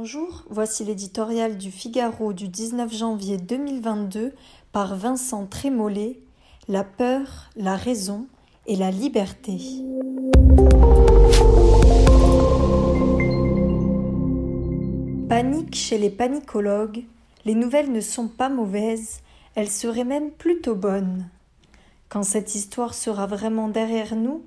Bonjour, voici l'éditorial du Figaro du 19 janvier 2022 par Vincent Trémollet, La peur, la raison et la liberté. Panique chez les panicologues, les nouvelles ne sont pas mauvaises, elles seraient même plutôt bonnes. Quand cette histoire sera vraiment derrière nous,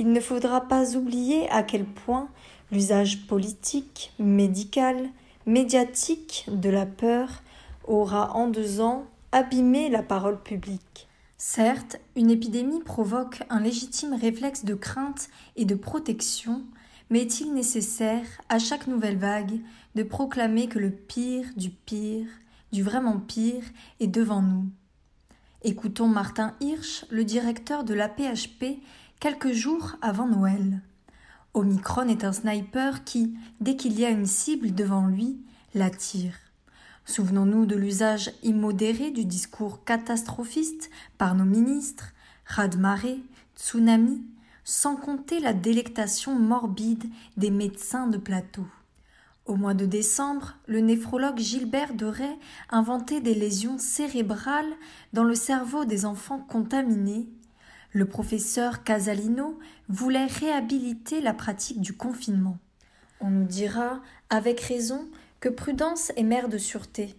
il ne faudra pas oublier à quel point l'usage politique, médical, médiatique de la peur aura en deux ans abîmé la parole publique. Certes, une épidémie provoque un légitime réflexe de crainte et de protection, mais est-il nécessaire, à chaque nouvelle vague, de proclamer que le pire du pire, du vraiment pire, est devant nous? Écoutons Martin Hirsch, le directeur de la PHP, quelques jours avant Noël. Omicron est un sniper qui, dès qu'il y a une cible devant lui, la tire. Souvenons-nous de l'usage immodéré du discours catastrophiste par nos ministres, raz-de-marée, tsunami, sans compter la délectation morbide des médecins de plateau. Au mois de décembre, le néphrologue Gilbert Deray inventait des lésions cérébrales dans le cerveau des enfants contaminés le professeur Casalino voulait réhabiliter la pratique du confinement. On nous dira, avec raison, que prudence est mère de sûreté.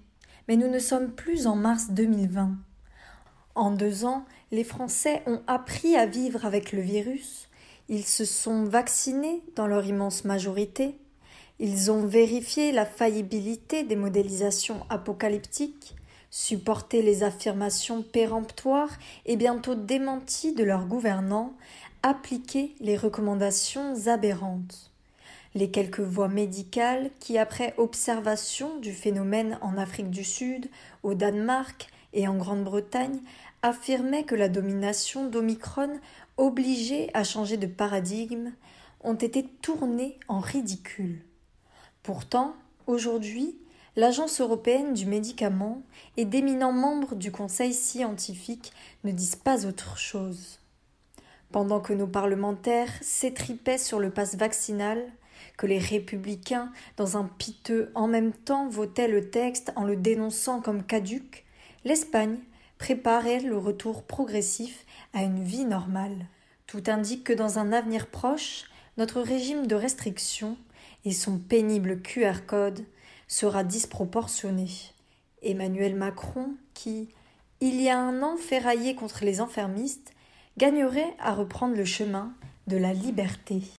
Mais nous ne sommes plus en mars 2020. En deux ans, les Français ont appris à vivre avec le virus. Ils se sont vaccinés dans leur immense majorité. Ils ont vérifié la faillibilité des modélisations apocalyptiques supporter les affirmations péremptoires et bientôt démenties de leurs gouvernants, appliquer les recommandations aberrantes. Les quelques voix médicales qui, après observation du phénomène en Afrique du Sud, au Danemark et en Grande-Bretagne, affirmaient que la domination d'Omicron obligeait à changer de paradigme, ont été tournées en ridicule. Pourtant, aujourd'hui, l'Agence européenne du médicament et d'éminents membres du Conseil scientifique ne disent pas autre chose. Pendant que nos parlementaires s'étripaient sur le passe vaccinal, que les républicains, dans un piteux en même temps, votaient le texte en le dénonçant comme caduque, l'Espagne préparait le retour progressif à une vie normale. Tout indique que dans un avenir proche, notre régime de restriction et son pénible QR code sera disproportionné. Emmanuel Macron, qui, il y a un an ferraillé contre les enfermistes, gagnerait à reprendre le chemin de la liberté.